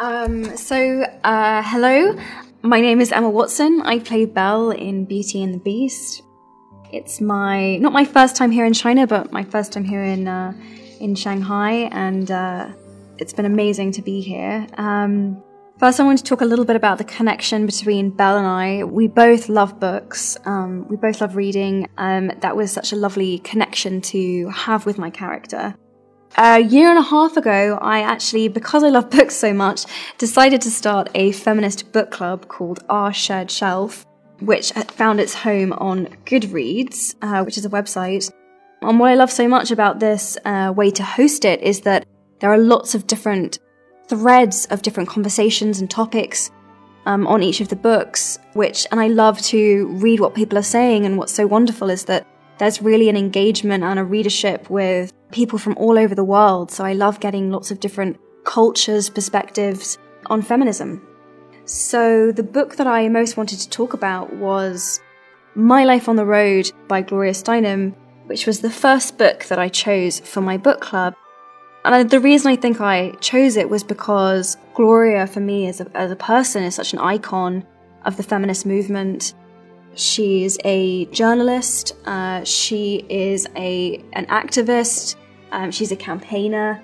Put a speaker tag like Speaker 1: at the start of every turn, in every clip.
Speaker 1: Um, so, uh, hello. My name is Emma Watson. I play Belle in Beauty and the Beast. It's my not my first time here in China, but my first time here in uh, in Shanghai, and uh, it's been amazing to be here. Um, first, I want to talk a little bit about the connection between Belle and I. We both love books. Um, we both love reading. Um, that was such a lovely connection to have with my character. A year and a half ago, I actually, because I love books so much, decided to start a feminist book club called Our Shared Shelf, which found its home on Goodreads, uh, which is a website. And what I love so much about this uh, way to host it is that there are lots of different threads of different conversations and topics um, on each of the books, which, and I love to read what people are saying. And what's so wonderful is that there's really an engagement and a readership with people from all over the world. So I love getting lots of different cultures, perspectives on feminism. So the book that I most wanted to talk about was My Life on the Road by Gloria Steinem, which was the first book that I chose for my book club. And the reason I think I chose it was because Gloria, for me as a, as a person, is such an icon of the feminist movement. She's a journalist. Uh, she is a an activist. Um, she's a campaigner,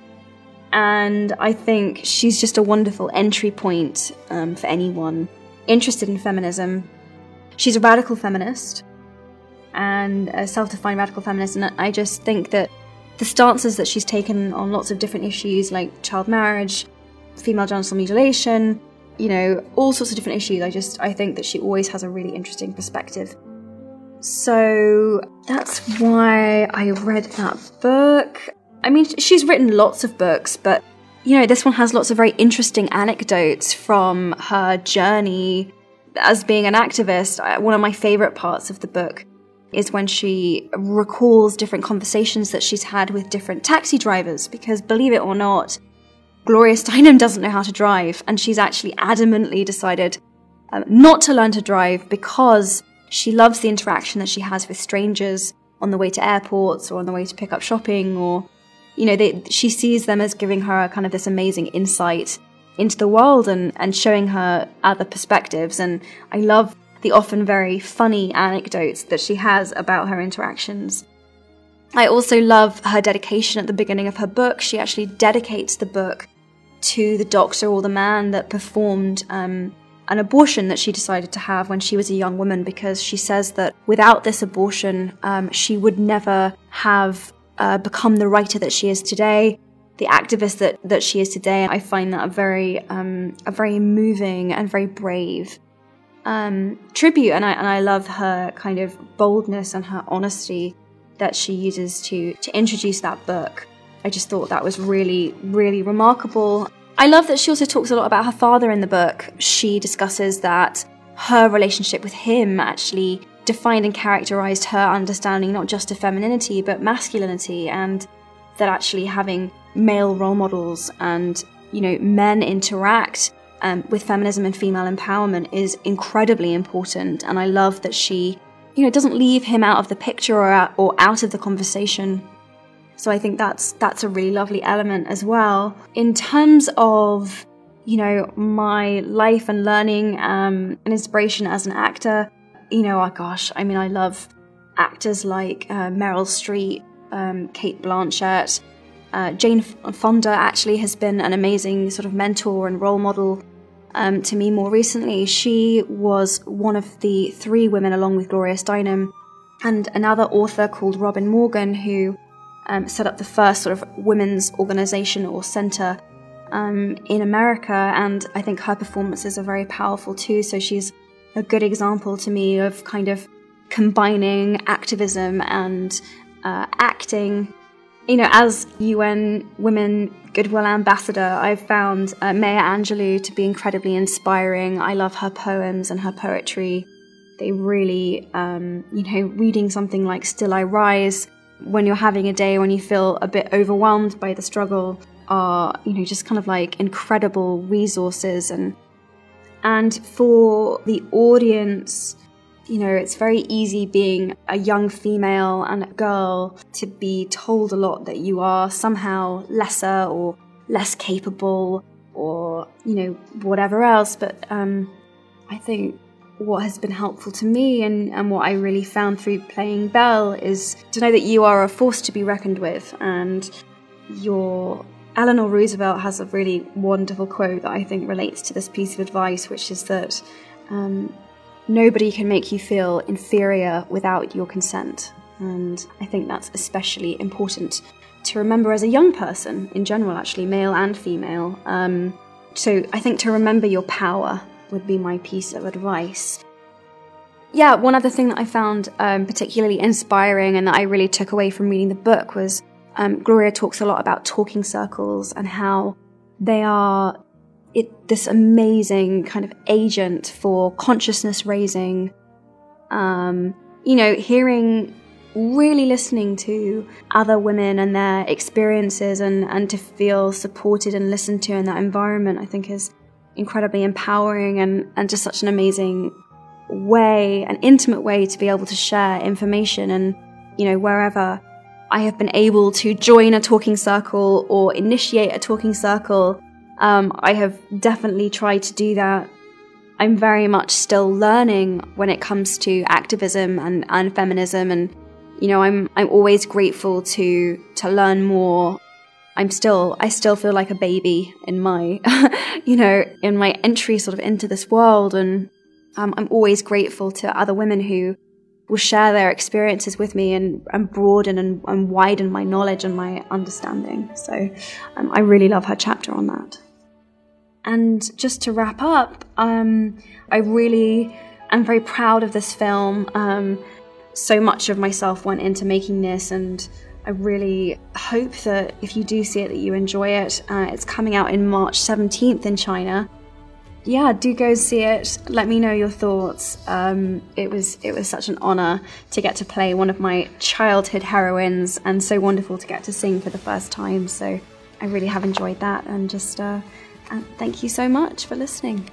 Speaker 1: and I think she's just a wonderful entry point um, for anyone interested in feminism. She's a radical feminist and a self-defined radical feminist, and I just think that the stances that she's taken on lots of different issues like child marriage, female genital mutilation, you know, all sorts of different issues. I just I think that she always has a really interesting perspective. So that's why I read that book. I mean, she's written lots of books, but you know, this one has lots of very interesting anecdotes from her journey as being an activist. Uh, one of my favorite parts of the book is when she recalls different conversations that she's had with different taxi drivers, because believe it or not, Gloria Steinem doesn't know how to drive, and she's actually adamantly decided um, not to learn to drive because she loves the interaction that she has with strangers on the way to airports or on the way to pick up shopping, or, you know, they, she sees them as giving her kind of this amazing insight into the world and, and showing her other perspectives. And I love the often very funny anecdotes that she has about her interactions. I also love her dedication at the beginning of her book. She actually dedicates the book to the doctor or the man that performed um, an abortion that she decided to have when she was a young woman because she says that without this abortion, um, she would never have uh, become the writer that she is today, the activist that, that she is today. I find that a very, um, a very moving and very brave um, tribute, and I, and I love her kind of boldness and her honesty that she uses to, to introduce that book. I just thought that was really, really remarkable. I love that she also talks a lot about her father in the book. She discusses that her relationship with him actually defined and characterized her understanding not just of femininity but masculinity, and that actually having male role models and you know men interact um, with feminism and female empowerment is incredibly important. And I love that she you know doesn't leave him out of the picture or, or out of the conversation so I think that's that's a really lovely element as well. In terms of you know my life and learning um, and inspiration as an actor, you know, oh gosh, I mean, I love actors like uh, Meryl Streep, um, Cate Blanchett. Uh, Jane Fonda actually has been an amazing sort of mentor and role model um, to me more recently. She was one of the three women, along with Gloria Steinem, and another author called Robin Morgan, who um, set up the first sort of women's organization or center um, in America, and I think her performances are very powerful too. So she's a good example to me of kind of combining activism and uh, acting. You know, as UN Women Goodwill Ambassador, I've found uh, Maya Angelou to be incredibly inspiring. I love her poems and her poetry. They really, um, you know, reading something like Still I Rise when you're having a day when you feel a bit overwhelmed by the struggle are you know just kind of like incredible resources and and for the audience you know it's very easy being a young female and a girl to be told a lot that you are somehow lesser or less capable or you know whatever else. But um, I think what has been helpful to me and, and what I really found through playing Belle is to know that you are a force to be reckoned with. And your Eleanor Roosevelt has a really wonderful quote that I think relates to this piece of advice, which is that um, nobody can make you feel inferior without your consent. And I think that's especially important to remember as a young person in general, actually, male and female. Um, so I think to remember your power would be my piece of advice. Yeah, one other thing that I found um, particularly inspiring and that I really took away from reading the book was um, Gloria talks a lot about talking circles and how they are it, this amazing kind of agent for consciousness raising. Um, you know, hearing, really listening to other women and their experiences and, and to feel supported and listened to in that environment, I think is incredibly empowering and, and just such an amazing way, an intimate way to be able to share information. And, you know, wherever I have been able to join a talking circle or initiate a talking circle, um, I have definitely tried to do that. I'm very much still learning when it comes to activism and, and feminism and you know I'm I'm always grateful to to learn more I'm still I still feel like a baby in my you know in my entry sort of into this world and um, I'm always grateful to other women who will share their experiences with me and, and broaden and, and widen my knowledge and my understanding. So um, I really love her chapter on that. And just to wrap up, um, I really am very proud of this film. Um, so much of myself went into making this and I really hope that if you do see it, that you enjoy it. Uh, it's coming out in March 17th in China. Yeah, do go see it. Let me know your thoughts. Um, it was it was such an honor to get to play one of my childhood heroines, and so wonderful to get to sing for the first time. So I really have enjoyed that, and just uh, thank you so much for listening.